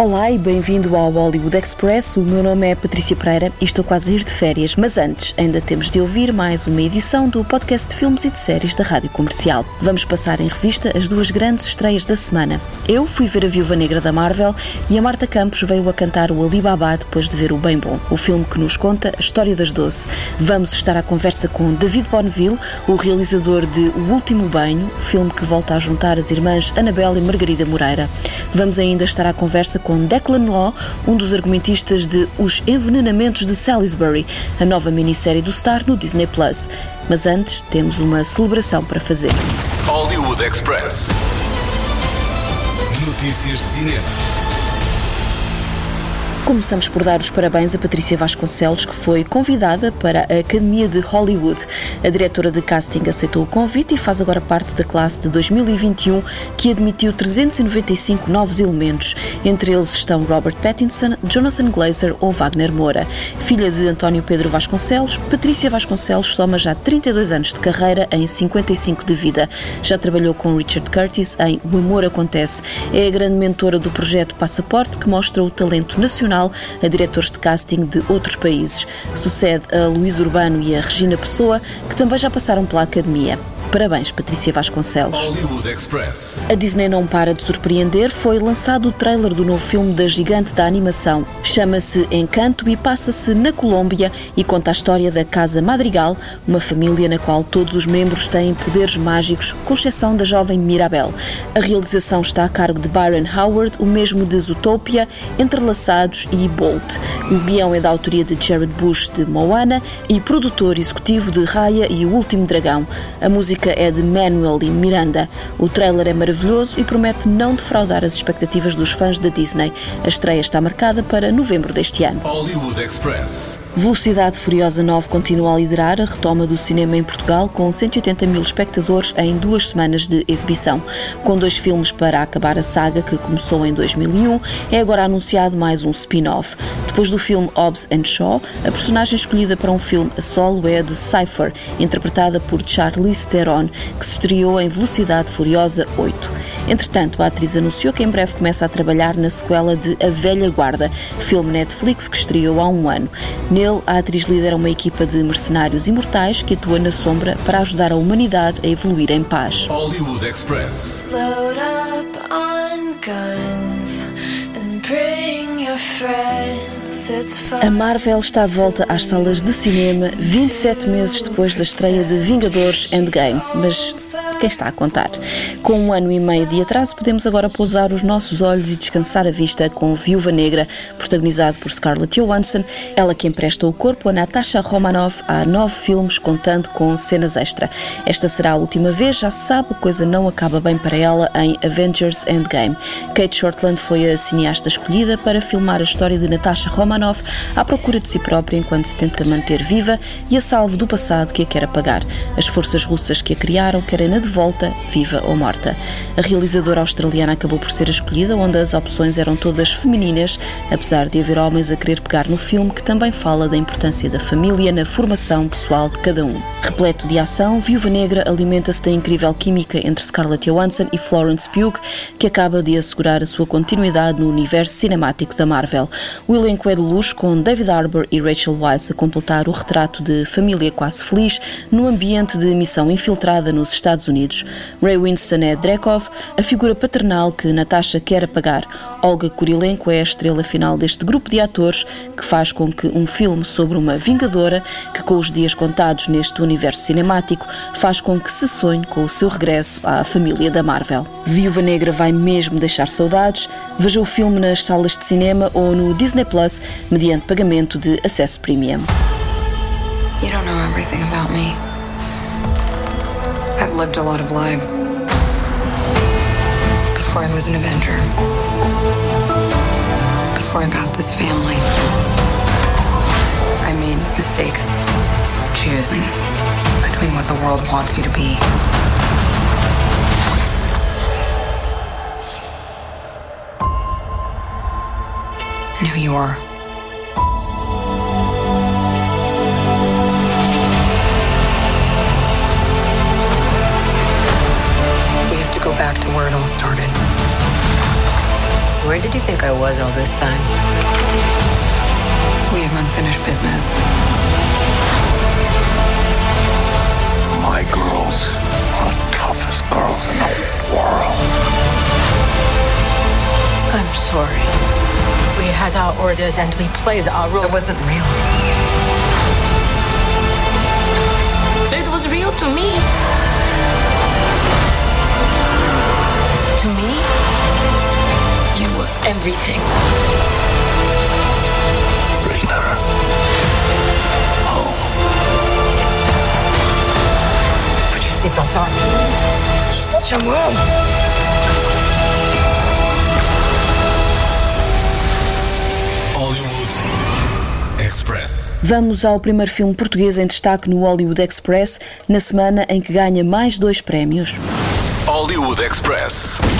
Olá e bem-vindo ao Hollywood Express. O meu nome é Patrícia Pereira e estou quase a ir de férias, mas antes ainda temos de ouvir mais uma edição do podcast de filmes e de séries da Rádio Comercial. Vamos passar em revista as duas grandes estreias da semana. Eu fui ver a Viúva Negra da Marvel e a Marta Campos veio a cantar o Alibaba depois de ver o Bem Bom, o filme que nos conta a história das doce. Vamos estar à conversa com David Bonneville, o realizador de O Último Banho, filme que volta a juntar as irmãs Anabela e Margarida Moreira. Vamos ainda estar à conversa com com Declan Law, um dos argumentistas de Os Envenenamentos de Salisbury, a nova minissérie do Star no Disney Plus. Mas antes, temos uma celebração para fazer. Hollywood Express. Notícias de cinema. Começamos por dar os parabéns a Patrícia Vasconcelos, que foi convidada para a Academia de Hollywood. A diretora de casting aceitou o convite e faz agora parte da classe de 2021, que admitiu 395 novos elementos. Entre eles estão Robert Pattinson, Jonathan Glazer ou Wagner Moura. Filha de António Pedro Vasconcelos, Patrícia Vasconcelos soma já 32 anos de carreira em 55 de vida. Já trabalhou com Richard Curtis em O Amor Acontece. É a grande mentora do projeto Passaporte, que mostra o talento nacional a diretores de casting de outros países. Sucede a Luís Urbano e a Regina Pessoa, que também já passaram pela academia. Parabéns, Patrícia Vasconcelos. A Disney não para de surpreender. Foi lançado o trailer do novo filme da gigante da animação. Chama-se Encanto e passa-se na Colômbia e conta a história da Casa Madrigal, uma família na qual todos os membros têm poderes mágicos, com exceção da jovem Mirabel. A realização está a cargo de Byron Howard, o mesmo de Zootopia, Entrelaçados e Bolt. O guião é da autoria de Jared Bush de Moana e produtor executivo de Raya e o Último Dragão. A música música é de Manuel e Miranda. O trailer é maravilhoso e promete não defraudar as expectativas dos fãs da Disney. A estreia está marcada para novembro deste ano. Hollywood Express. Velocidade Furiosa 9 continua a liderar a retoma do cinema em Portugal, com 180 mil espectadores em duas semanas de exibição. Com dois filmes para acabar a saga, que começou em 2001, é agora anunciado mais um spin-off. Depois do filme Hobbs and Shaw, a personagem escolhida para um filme a solo é a de Cypher, interpretada por Charlize Theron, que se estreou em Velocidade Furiosa 8. Entretanto, a atriz anunciou que em breve começa a trabalhar na sequela de A Velha Guarda, filme Netflix que estreou há um ano. Nele, a atriz lidera uma equipa de mercenários imortais que atua na sombra para ajudar a humanidade a evoluir em paz. Hollywood Express. Load up on guns and bring your friends. A Marvel está de volta às salas de cinema 27 meses depois da estreia de Vingadores Endgame, mas quem está a contar. Com um ano e meio de atraso, podemos agora pousar os nossos olhos e descansar a vista com Viúva Negra, protagonizado por Scarlett Johansson, ela que empresta o corpo a Natasha Romanoff há nove filmes, contando com cenas extra. Esta será a última vez, já se sabe, a coisa não acaba bem para ela em Avengers Endgame. Kate Shortland foi a cineasta escolhida para filmar a história de Natasha Romanoff à procura de si própria enquanto se tenta manter viva e a salvo do passado que a quer apagar. As forças russas que a criaram querem na volta, viva ou morta. A realizadora australiana acabou por ser escolhida, onde as opções eram todas femininas, apesar de haver homens a querer pegar no filme que também fala da importância da família na formação pessoal de cada um. Repleto de ação, Viúva Negra alimenta-se da incrível química entre Scarlett Johansson e Florence Pugh, que acaba de assegurar a sua continuidade no universo cinemático da Marvel. O elenco é de luxo, com David Harbour e Rachel Weisz a completar o retrato de família quase feliz no ambiente de missão infiltrada nos Estados Unidos Unidos. Ray Winston é Drekov, a figura paternal que Natasha quer apagar. Olga Kurilenko é a estrela final deste grupo de atores que faz com que um filme sobre uma vingadora, que com os dias contados neste universo cinemático, faz com que se sonhe com o seu regresso à família da Marvel. Viúva Negra vai mesmo deixar saudades. Veja o filme nas salas de cinema ou no Disney Plus mediante pagamento de acesso premium. You don't know everything about me. I've lived a lot of lives. Before I was an Avenger. Before I got this family. I made mistakes choosing between what the world wants you to be. And who you are. All started. Where did you think I was all this time? We have unfinished business. My girls are the toughest girls in the world. I'm sorry. We had our orders and we played our rules. It wasn't real. It was real to me. To me, you were everything. Bring her home. Put your seatbelts on. She's such a mom. Hollywood Express. Vamos ao primeiro filme português em destaque no Hollywood Express, na semana em que ganha mais dois prémios. Hollywood Express.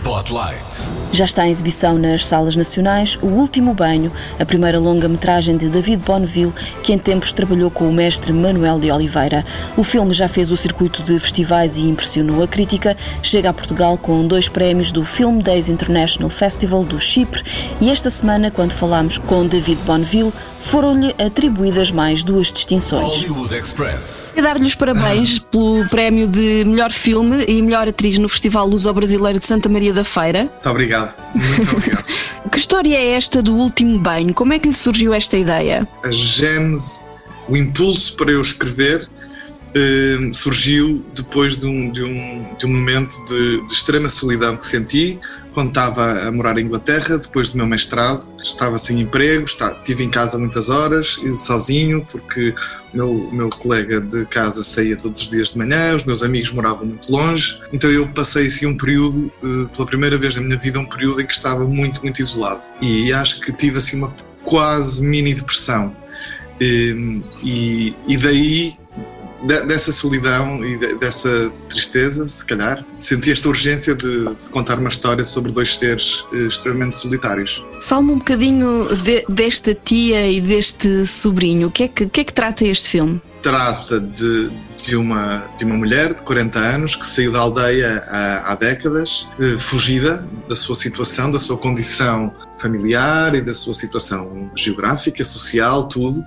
Spotlight. Já está em exibição nas salas nacionais O Último Banho, a primeira longa-metragem de David Bonneville, que em tempos trabalhou com o mestre Manuel de Oliveira. O filme já fez o circuito de festivais e impressionou a crítica. Chega a Portugal com dois prémios do Film Days International Festival do Chipre e esta semana, quando falámos com David Bonneville, foram-lhe atribuídas mais duas distinções. Hollywood Express. Quero dar-lhe os parabéns pelo prémio de melhor filme e melhor atriz no Festival Luso-Brasileiro de Santa Maria da Feira. Muito obrigado. Muito obrigado. Que história é esta do último banho? Como é que lhe surgiu esta ideia? A gênese, o impulso para eu escrever eh, surgiu depois de um, de um, de um momento de, de extrema solidão que senti quando estava a morar em Inglaterra, depois do meu mestrado. Estava sem emprego, estive em casa muitas horas, sozinho, porque o meu, meu colega de casa saía todos os dias de manhã, os meus amigos moravam muito longe. Então eu passei assim um período, eh, pela primeira vez na minha vida, um período em que estava muito, muito isolado. E acho que tive assim uma quase mini depressão. E, e, e daí, de- dessa solidão e de- dessa tristeza, se calhar, senti esta urgência de, de contar uma história sobre dois seres eh, extremamente solitários. Fala-me um bocadinho de- desta tia e deste sobrinho. O que é que, que, é que trata este filme? Trata de, de, uma, de uma mulher de 40 anos que saiu da aldeia há, há décadas, eh, fugida da sua situação, da sua condição familiar e da sua situação geográfica, social, tudo.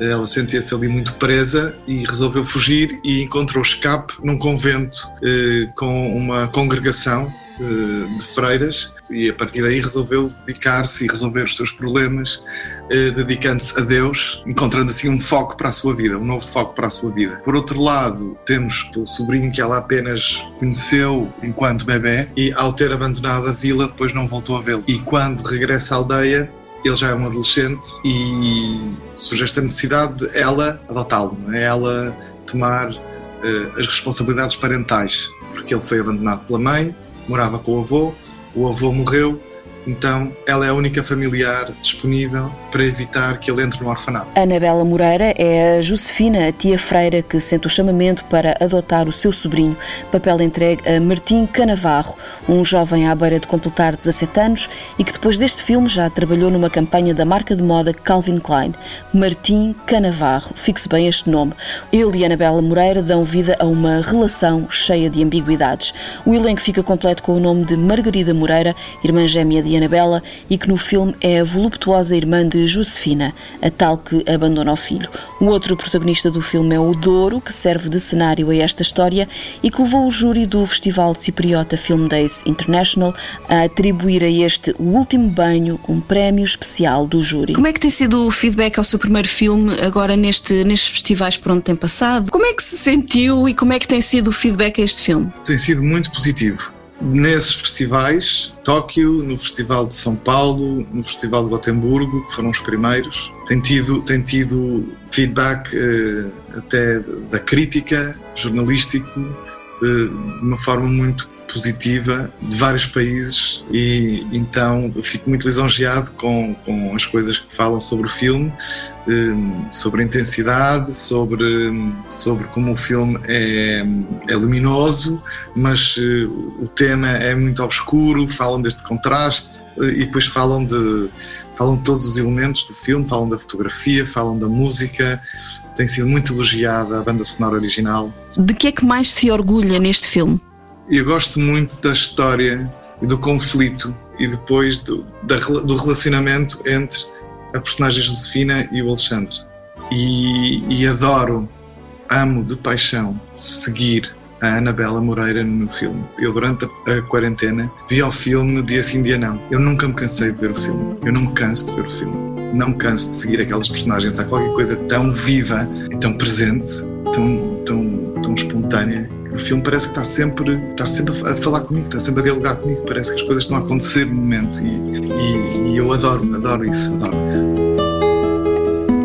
Ela sentia-se ali muito presa e resolveu fugir e encontrou escape num convento eh, com uma congregação eh, de freiras e a partir daí resolveu dedicar-se e resolver os seus problemas, eh, dedicando-se a Deus, encontrando assim um foco para a sua vida, um novo foco para a sua vida. Por outro lado, temos o sobrinho que ela apenas conheceu enquanto bebê e ao ter abandonado a vila depois não voltou a vê-lo. E quando regressa à aldeia, ele já é um adolescente e surge esta necessidade de ela adotá-lo, é? ela tomar eh, as responsabilidades parentais, porque ele foi abandonado pela mãe, morava com o avô, o avô morreu, então ela é a única familiar disponível para evitar que ele entre no orfanato. Anabela Moreira é a Josefina, a tia freira que sente o chamamento para adotar o seu sobrinho, papel entregue a Martim Canavarro, um jovem à beira de completar 17 anos e que depois deste filme já trabalhou numa campanha da marca de moda Calvin Klein. Martim Canavarro, fixe bem este nome. Ele e Anabela Moreira dão vida a uma relação cheia de ambiguidades. O elenco fica completo com o nome de Margarida Moreira, irmã gêmea de Anabela, e que no filme é a voluptuosa irmã de Josefina, a tal que abandona o filho. O outro protagonista do filme é o Douro, que serve de cenário a esta história e que levou o júri do Festival Cipriota Film Days International a atribuir a este O Último Banho um prémio especial do júri. Como é que tem sido o feedback ao seu primeiro filme agora neste, nestes festivais por onde tem passado? Como é que se sentiu e como é que tem sido o feedback a este filme? Tem sido muito positivo. Nesses festivais, Tóquio, no Festival de São Paulo, no Festival de Gotemburgo, que foram os primeiros, tem tido, tem tido feedback eh, até da crítica, jornalístico, eh, de uma forma muito positiva de vários países e então fico muito lisonjeado com, com as coisas que falam sobre o filme, eh, sobre a intensidade, sobre, sobre como o filme é, é luminoso, mas eh, o tema é muito obscuro, falam deste contraste eh, e depois falam de falam de todos os elementos do filme, falam da fotografia, falam da música, tem sido muito elogiada a banda sonora original. De que é que mais se orgulha neste filme? Eu gosto muito da história e do conflito e depois do, da, do relacionamento entre a personagem Josefina e o Alexandre. E, e adoro, amo de paixão seguir a Anabela Moreira no filme. Eu, durante a, quarentena, vi o filme dia sim, dia não. Eu nunca me cansei de ver o filme. Eu não me canso de ver o filme. Não me canso de seguir aquelas personagens. Há qualquer coisa tão viva tão presente, tão, tão, tão espontânea. O filme parece que está sempre, está sempre a falar comigo, está sempre a dialogar comigo. Parece que as coisas estão a acontecer no momento. E, e, e eu adoro, adoro isso, adoro isso.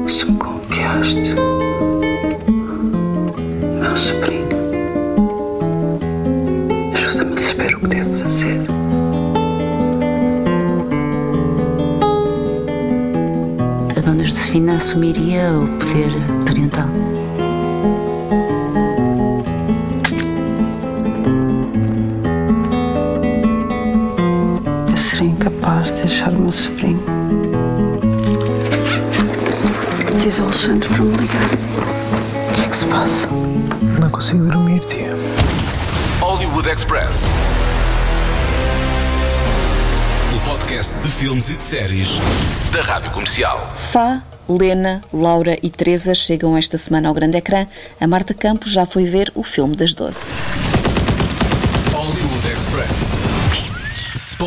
Se me confiaste, meu sobrinho. Ajuda-me a saber o que devo fazer. A dona Josefina assumiria o poder parental. wellspring. It is all sent from Liga. O que é que se passa? Não consigo dormir, tia. Hollywood Express. O podcast de filmes e de séries da Rádio Comercial. Fá. Lena, Laura e Teresa chegam esta semana ao grande ecrã. A Marta Campos já foi ver o filme das 12.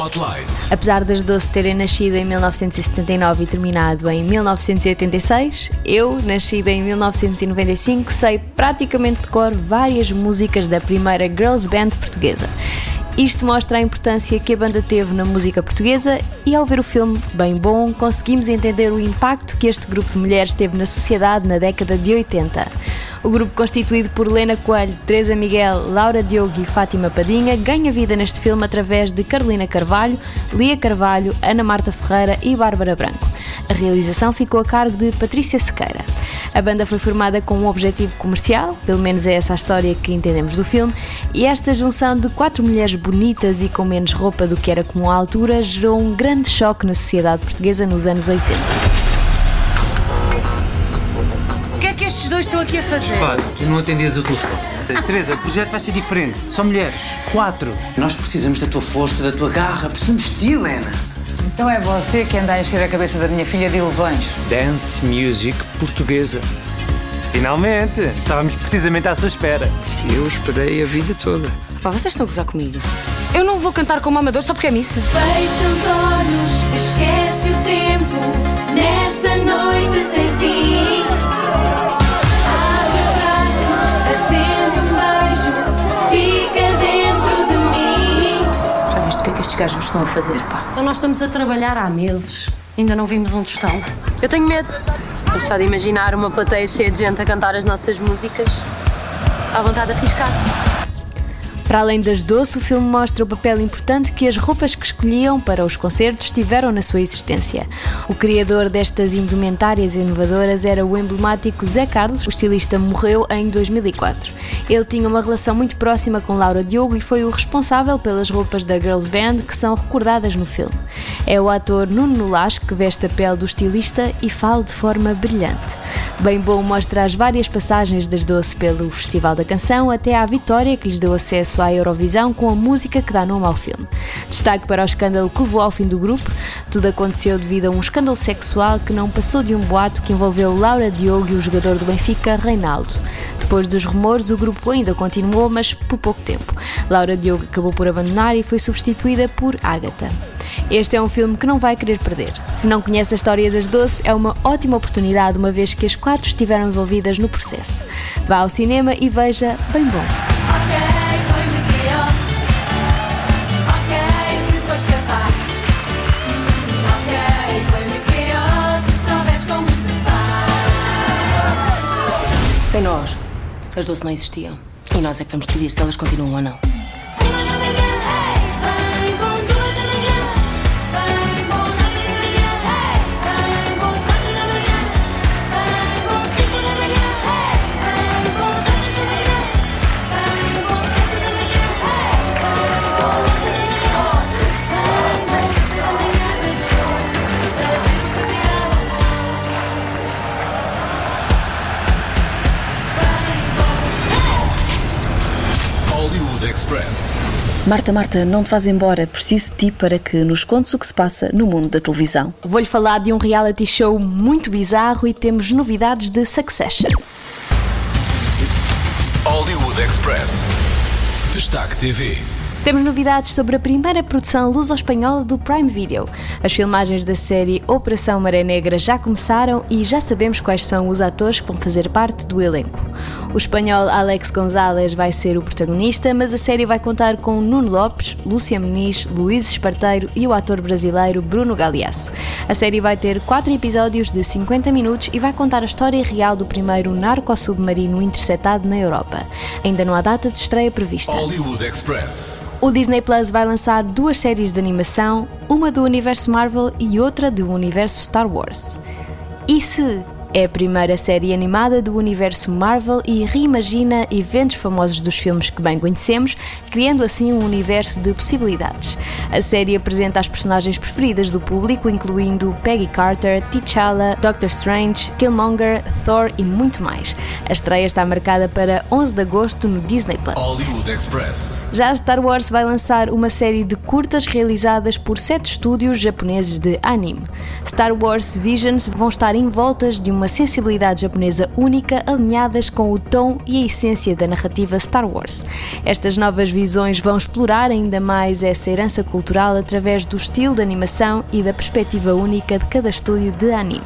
Spotlight. Apesar das Doce terem nascido em 1979 e terminado em 1986, eu, nascida em 1995, sei praticamente de cor várias músicas da primeira girls band portuguesa. Isto mostra a importância que a banda teve na música portuguesa e ao ver o filme Bem Bom, conseguimos entender o impacto que este grupo de mulheres teve na sociedade na década de 80. O grupo constituído por Lena Coelho, Teresa Miguel, Laura Diogo e Fátima Padinha ganha vida neste filme através de Carolina Carvalho, Lia Carvalho, Ana Marta Ferreira e Bárbara Branco. A realização ficou a cargo de Patrícia Sequeira. A banda foi formada com um objetivo comercial, pelo menos é essa a história que entendemos do filme, e esta junção de quatro mulheres bonitas e com menos roupa do que era comum à altura gerou um grande choque na sociedade portuguesa nos anos 80. O que é que estes dois estão aqui a fazer? Pá, tu não atendias o telefone. Teresa, o projeto vai ser diferente. São mulheres. Quatro. Nós precisamos da tua força, da tua garra. Precisamos de ti, Helena. Então é você que anda a encher a cabeça da minha filha de ilusões. Dance Music Portuguesa. Finalmente! Estávamos precisamente à sua espera. Eu esperei a vida toda. Pá, vocês estão a gozar comigo? Eu não vou cantar como amador só porque é missa. Fecha os olhos, esquece o tempo nesta noite sem fim. Gajos estão a fazer, pá? Então nós estamos a trabalhar há meses. Ainda não vimos um tostão. Eu tenho medo. Mas só de imaginar uma plateia cheia de gente a cantar as nossas músicas, à vontade de arriscar. Para além das doce, o filme mostra o papel importante que as roupas que escolhiam para os concertos tiveram na sua existência. O criador destas indumentárias inovadoras era o emblemático Zé Carlos. O estilista morreu em 2004. Ele tinha uma relação muito próxima com Laura Diogo e foi o responsável pelas roupas da Girls Band que são recordadas no filme. É o ator Nuno Nolasco que veste a pele do estilista e fala de forma brilhante. Bem bom mostra as várias passagens das Doce pelo Festival da Canção até à vitória que lhes deu acesso à Eurovisão com a música que dá nome ao filme. Destaque para o escândalo que levou ao fim do grupo. Tudo aconteceu devido a um escândalo sexual que não passou de um boato que envolveu Laura Diogo e o jogador do Benfica, Reinaldo. Depois dos rumores, o grupo ainda continuou, mas por pouco tempo. Laura Diogo acabou por abandonar e foi substituída por Ágata. Este é um filme que não vai querer perder. Se não conhece a história das Doce, é uma ótima oportunidade, uma vez que as quatro estiveram envolvidas no processo. Vá ao cinema e veja Bem Bom. Sem nós, as doce não existiam. E nós é que vamos decidir se elas continuam ou não. Express. Marta, Marta, não te vás embora. Preciso de ti para que nos contes o que se passa no mundo da televisão. Vou-lhe falar de um reality show muito bizarro e temos novidades de Succession. Hollywood Express. Destaque TV. Temos novidades sobre a primeira produção luso-espanhola do Prime Video. As filmagens da série Operação Maré Negra já começaram e já sabemos quais são os atores que vão fazer parte do elenco. O espanhol Alex González vai ser o protagonista, mas a série vai contar com Nuno Lopes, Lúcia Meniz, Luís Esparteiro e o ator brasileiro Bruno Galeasso. A série vai ter quatro episódios de 50 minutos e vai contar a história real do primeiro narco-submarino interceptado na Europa. Ainda não há data de estreia prevista. Hollywood Express. O Disney Plus vai lançar duas séries de animação, uma do universo Marvel e outra do universo Star Wars. E se é a primeira série animada do universo Marvel e reimagina eventos famosos dos filmes que bem conhecemos, criando assim um universo de possibilidades. A série apresenta as personagens preferidas do público, incluindo Peggy Carter, T'Challa, Doctor Strange, Killmonger, Thor e muito mais. A estreia está marcada para 11 de agosto no Disney Plus. Já Star Wars vai lançar uma série de curtas realizadas por sete estúdios japoneses de anime. Star Wars Visions vão estar envoltas de uma sensibilidade japonesa única, alinhadas com o tom e a essência da narrativa Star Wars. Estas novas visões vão explorar ainda mais essa herança cultural através do estilo de animação e da perspectiva única de cada estúdio de anime.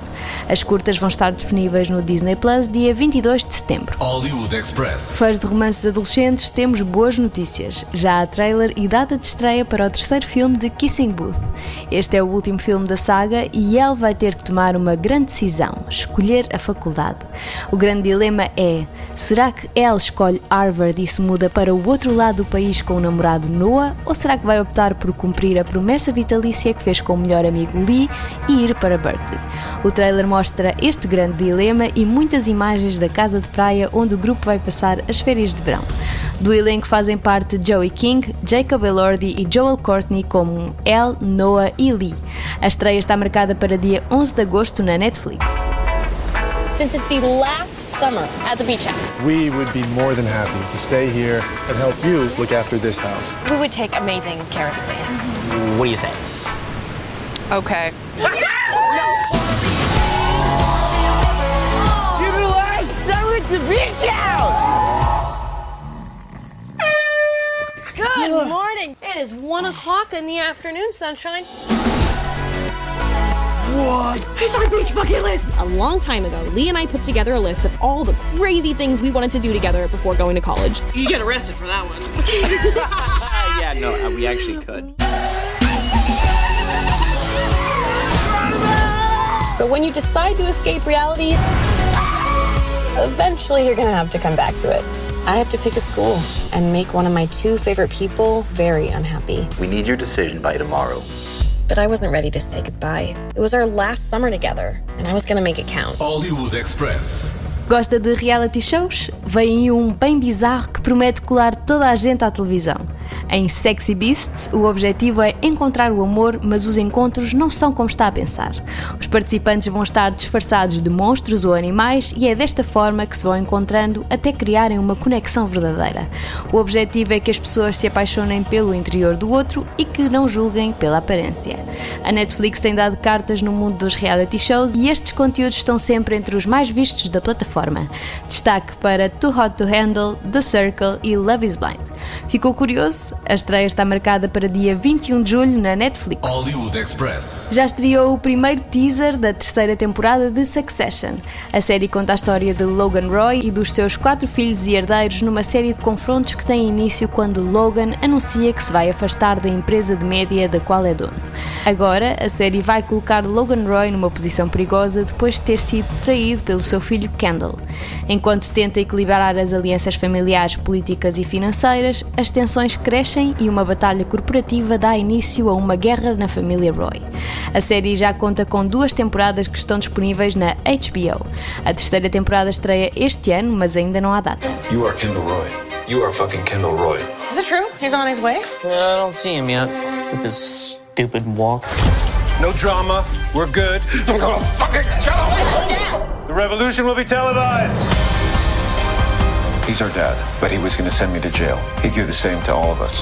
As curtas vão estar disponíveis no Disney Plus dia 22 de setembro. Hollywood Express. Fãs de romances adolescentes, temos boas notícias. Já há trailer e data de estreia para o terceiro filme de Kissing Booth. Este é o último filme da saga e Elle vai ter que tomar uma grande decisão: escolher a faculdade. O grande dilema é: será que Elle escolhe Harvard e se muda para o outro lado do país com o namorado Noah? Ou será que vai optar por cumprir a promessa vitalícia que fez com o melhor amigo Lee e ir para Berkeley? O trailer mostra este grande dilema e muitas imagens da casa de praia onde o grupo vai passar as férias de verão. Do elenco fazem parte Joey King, Jacob Elordi e Joel Courtney como Elle, Noah e Lee. A estreia está marcada para dia 11 de agosto na Netflix. Since it's the last summer at the beach house, We would be more than happy to stay here and help you look after this house. we would take amazing care of the place. What do you say? Okay. To the last summer at the beach house! Good morning. It is one o'clock in the afternoon, sunshine. What? It's our beach bucket list. A long time ago, Lee and I put together a list of all the crazy things we wanted to do together before going to college. You get arrested for that one. yeah, no, uh, we actually could. but when you decide to escape reality, eventually you're gonna have to come back to it. I have to pick a school and make one of my two favorite people very unhappy. We need your decision by tomorrow. But I wasn't ready to say goodbye. It was our last summer together, and I was gonna make it count. Hollywood Express. Gosta de reality shows? Vem aí um bem bizarro que promete colar toda a gente à televisão. Em Sexy Beasts, o objetivo é encontrar o amor, mas os encontros não são como está a pensar. Os participantes vão estar disfarçados de monstros ou animais e é desta forma que se vão encontrando até criarem uma conexão verdadeira. O objetivo é que as pessoas se apaixonem pelo interior do outro e que não julguem pela aparência. A Netflix tem dado cartas no mundo dos reality shows e estes conteúdos estão sempre entre os mais vistos da plataforma. Destaque para Too Hot to Handle, The Circle e Love is Blind. Ficou curioso? A estreia está marcada para dia 21 de julho na Netflix. Hollywood Express. Já estreou o primeiro teaser da terceira temporada de Succession. A série conta a história de Logan Roy e dos seus quatro filhos e herdeiros numa série de confrontos que tem início quando Logan anuncia que se vai afastar da empresa de média da qual é dono. Agora, a série vai colocar Logan Roy numa posição perigosa depois de ter sido traído pelo seu filho Kendall. Enquanto tenta equilibrar as alianças familiares, políticas e financeiras, as tensões crescem e uma batalha corporativa dá início a uma guerra na família Roy. A série já conta com duas temporadas que estão disponíveis na HBO. A terceira temporada estreia este ano, mas ainda não há data. You are Kendall Roy. You are fucking Kendall Roy. Is it true? He's on his way? I don't see him yet with his stupid walk. No drama. We're good. I'm gonna fucking kill him. The revolution will be televised. He's our dad, but he was gonna send me to jail. He'd do the same to all of us.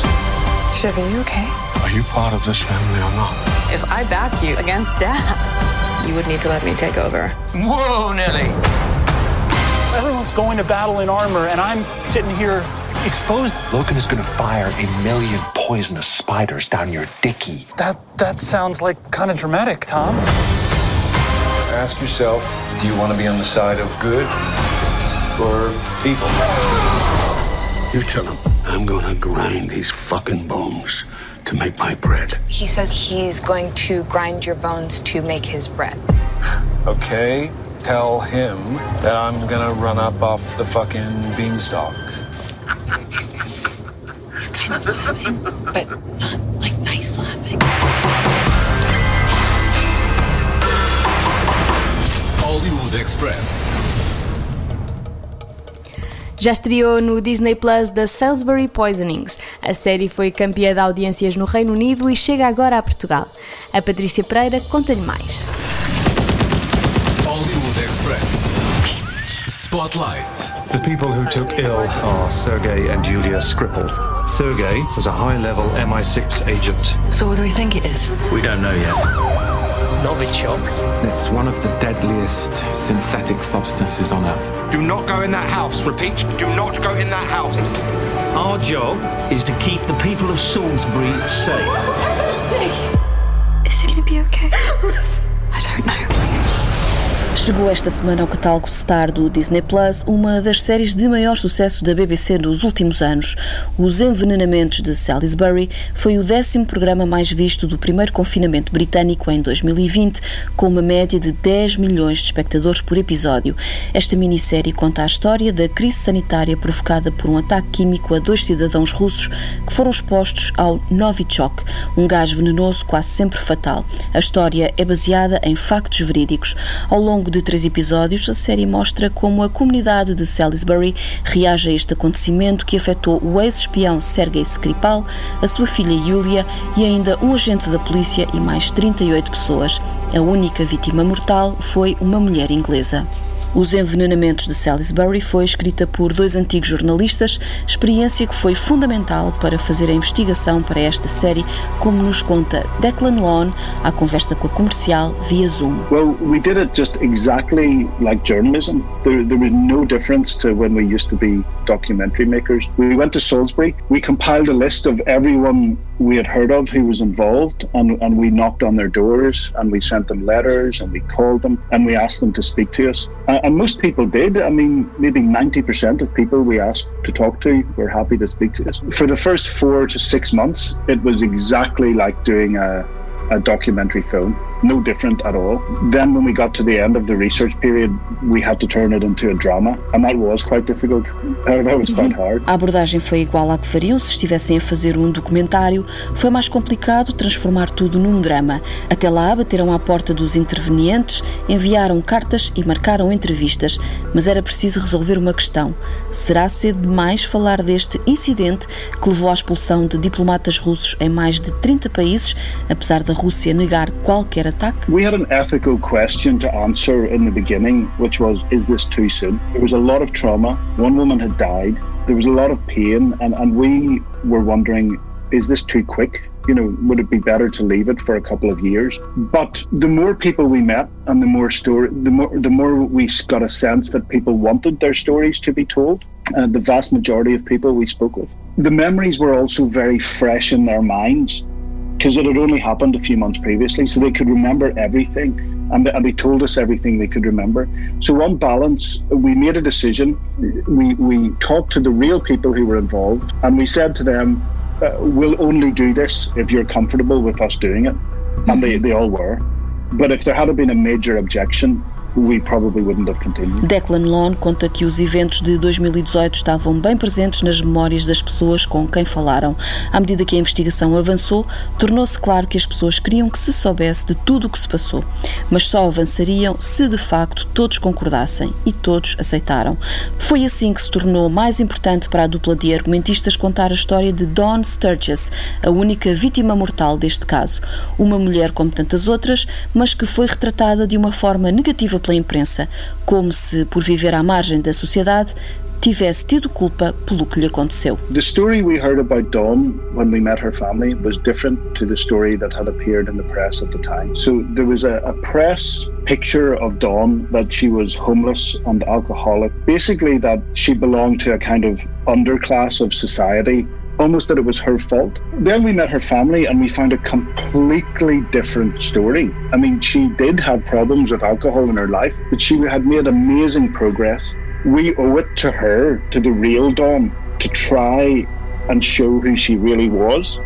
Shiv, are you okay? Are you part of this family or not? If I back you against Dad, you would need to let me take over. Whoa, Nelly. Everyone's going to battle in armor, and I'm sitting here exposed. Logan is going to fire a million poisonous spiders down your dicky. That that sounds like kind of dramatic, Tom. Ask yourself, do you want to be on the side of good or evil? You tell him I'm gonna grind these fucking bones to make my bread. He says he's going to grind your bones to make his bread. Okay, tell him that I'm gonna run up off the fucking beanstalk. He's kind of laughing, but not like nice laughing. Hollywood Express. Já estreou no Disney Plus The Salisbury Poisonings. A série foi campeã de audiências no Reino Unido e chega agora a Portugal. A Patrícia Pereira conta-lhe mais. Hollywood Express. Spotlight. The people who took ill are Sergei and Yulia Skripal. Sergei was a high-level MI6 agent. So what do we think it is? We don't know yet. Novichok. It's one of the deadliest synthetic substances on Earth. Do not go in that house. Repeat, do not go in that house. Our job is to keep the people of Salisbury safe. Is it gonna be okay? I don't know. Chegou esta semana ao catálogo Star do Disney Plus uma das séries de maior sucesso da BBC dos últimos anos. Os Envenenamentos de Salisbury foi o décimo programa mais visto do primeiro confinamento britânico em 2020, com uma média de 10 milhões de espectadores por episódio. Esta minissérie conta a história da crise sanitária provocada por um ataque químico a dois cidadãos russos que foram expostos ao Novichok, um gás venenoso quase sempre fatal. A história é baseada em factos verídicos. Ao longo de três episódios, a série mostra como a comunidade de Salisbury reage a este acontecimento que afetou o ex-espião Sergei Skripal, a sua filha Yulia e ainda um agente da polícia e mais 38 pessoas. A única vítima mortal foi uma mulher inglesa. Os Envenenamentos de Salisbury foi escrita por dois antigos jornalistas, experiência que foi fundamental para fazer a investigação para esta série, como nos conta Declan Lawn à conversa com a comercial via Zoom. Well, we did it just exactly like journalism. There, there was no difference to when we used to be documentary makers. We went to Salisbury, we compiled a list of everyone we had heard of who was involved, and, and we knocked on their doors and we sent them letters and we called them and we asked them to speak to us. Uh, and most people did. I mean, maybe 90% of people we asked to talk to were happy to speak to us. For the first four to six months, it was exactly like doing a, a documentary film, no different at all. Then, when we got to the end of the research period, we had to turn it into a drama, and that was quite difficult. That was quite hard. A abordagem foi igual à que fariam se estivessem a fazer um documentário. Foi mais complicado transformar tudo num drama. Até lá, bateram à porta dos intervenientes, enviaram cartas e marcaram entrevistas. Mas era preciso resolver uma questão. Será cedo demais falar deste incidente que levou à expulsão de diplomatas russos em mais de 30 países, apesar da Rússia negar qualquer We had an ethical question to answer in the beginning, which was, is this too soon? There was a lot of trauma. One woman had died. There was a lot of pain, and, and we were wondering, is this too quick? You know, would it be better to leave it for a couple of years? But the more people we met, and the more story, the more the more we got a sense that people wanted their stories to be told. Uh, the vast majority of people we spoke with, the memories were also very fresh in their minds because it had only happened a few months previously, so they could remember everything, and they, and they told us everything they could remember. So on balance, we made a decision. We we talked to the real people who were involved, and we said to them, uh, "We'll only do this if you're comfortable with us doing it," and they, they all were. But if there had been a major objection, Declan Lawn conta que os eventos de 2018 estavam bem presentes nas memórias das pessoas com quem falaram. À medida que a investigação avançou, tornou-se claro que as pessoas queriam que se soubesse de tudo o que se passou, mas só avançariam se de facto todos concordassem e todos aceitaram. Foi assim que se tornou mais importante para a dupla de argumentistas contar a história de Dawn Sturgis, a única vítima mortal deste caso. Uma mulher como tantas outras, mas que foi retratada de uma forma negativa pela imprensa, como se, por viver à margem da sociedade, tivesse tido culpa pelo que lhe aconteceu. The story we heard about Dawn when we met her family was different to the story that had appeared in the press at the time. So there was a, a press picture of Dawn that she was homeless and alcoholic. Basically, that she belonged to a kind of underclass of society almost that it was her fault. Then we met her family and we found a completely different story. I mean, she did have problems with alcohol in her life, but she had made amazing progress. We owe it to her, to the real Dawn, to try and show who she really was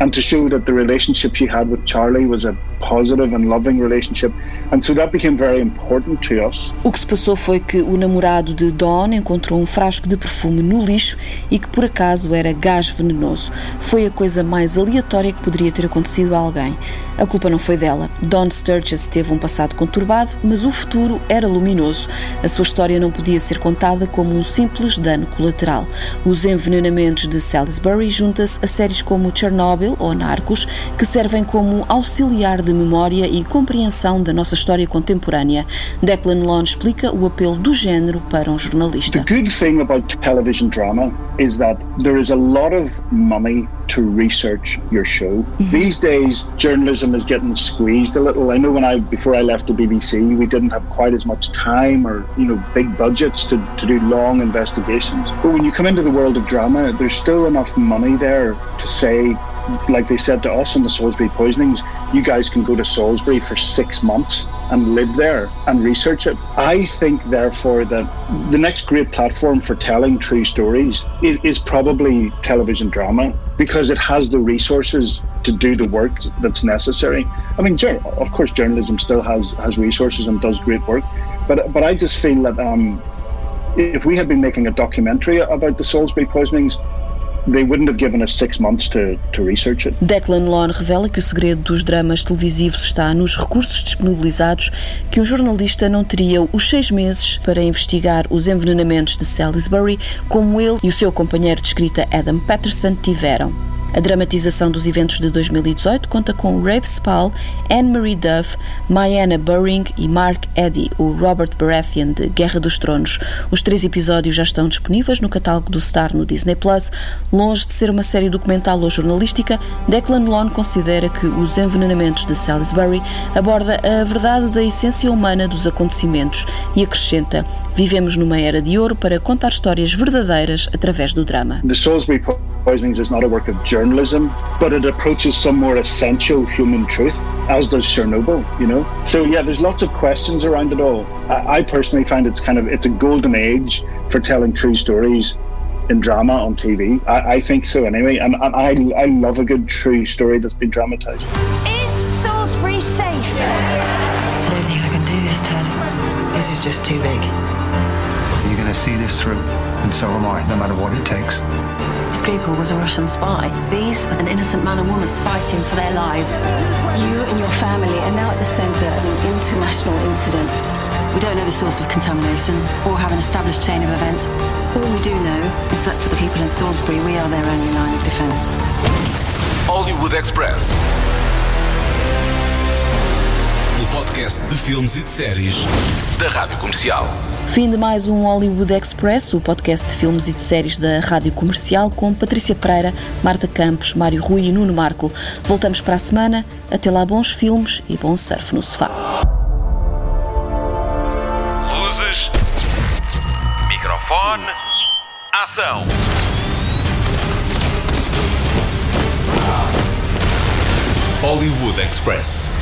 and to show that the relationship she had with Charlie was a positive and loving relationship. And so that became very important to us. O que se passou foi que o namorado de Dawn encontrou um frasco de perfume no lixo e que por acaso era gás venenoso. Foi a coisa mais aleatória que poderia ter acontecido a alguém. A culpa não foi dela. Dawn Sturges teve um passado conturbado, mas o futuro era luminoso. A sua história não podia ser contada como um simples dano colateral. Os envenenamentos de Salisbury junta-se a séries como Chernobyl ou Narcos, que servem como auxiliar de memória e compreensão da nossa história contemporânea. Declan Long explica o apelo do género para um jornalista. The good thing about television drama is that there is a lot of money to research your show. These days, journalism is getting squeezed a little. I know when I before I left the BBC, we didn't have quite as much time or you know big budgets to, to do long investigations. But when you come into the world of drama, there's still enough money there to say like they said to us on the Salisbury poisonings, you guys can go to Salisbury for six months and live there and research it. I think, therefore, that the next great platform for telling true stories is probably television drama because it has the resources to do the work that's necessary. I mean, of course, journalism still has has resources and does great work, but but I just feel that um, if we had been making a documentary about the Salisbury poisonings, Declan Lon revela que o segredo dos dramas televisivos está nos recursos disponibilizados, que um jornalista não teria os seis meses para investigar os envenenamentos de Salisbury, como ele e o seu companheiro de escrita Adam Patterson tiveram. A dramatização dos eventos de 2018 conta com Rafe Spall, Anne-Marie Duff, Mayanna Buring e Mark Eddy, o Robert Baratheon de Guerra dos Tronos. Os três episódios já estão disponíveis no catálogo do Star no Disney Plus. Longe de ser uma série documental ou jornalística, Declan Lone considera que Os Envenenamentos de Salisbury aborda a verdade da essência humana dos acontecimentos e acrescenta: Vivemos numa era de ouro para contar histórias verdadeiras através do drama. The Poisonings is not a work of journalism, but it approaches some more essential human truth, as does Chernobyl, you know? So yeah, there's lots of questions around it all. I, I personally find it's kind of, it's a golden age for telling true stories in drama on TV. I, I think so anyway, and, and, I, I love a good true story that's been dramatised. Is Salisbury safe? I don't think I can do this, Ted. This is just too big. You're going to see this through, and so am I, no matter what it takes. Skripal was a Russian spy. These are an innocent man and woman fighting for their lives. You and your family are now at the centre of an international incident. We don't know the source of contamination or have an established chain of events. All we do know is that for the people in Salisbury, we are their only line of defence. Hollywood Express. O podcast de filmes e de séries da Rádio Comercial. Fim de mais um Hollywood Express, o podcast de filmes e de séries da Rádio Comercial com Patrícia Pereira, Marta Campos, Mário Rui e Nuno Marco. Voltamos para a semana. Até lá, bons filmes e bom surf no sofá. Luzes. Microfone. Ação. Hollywood Express.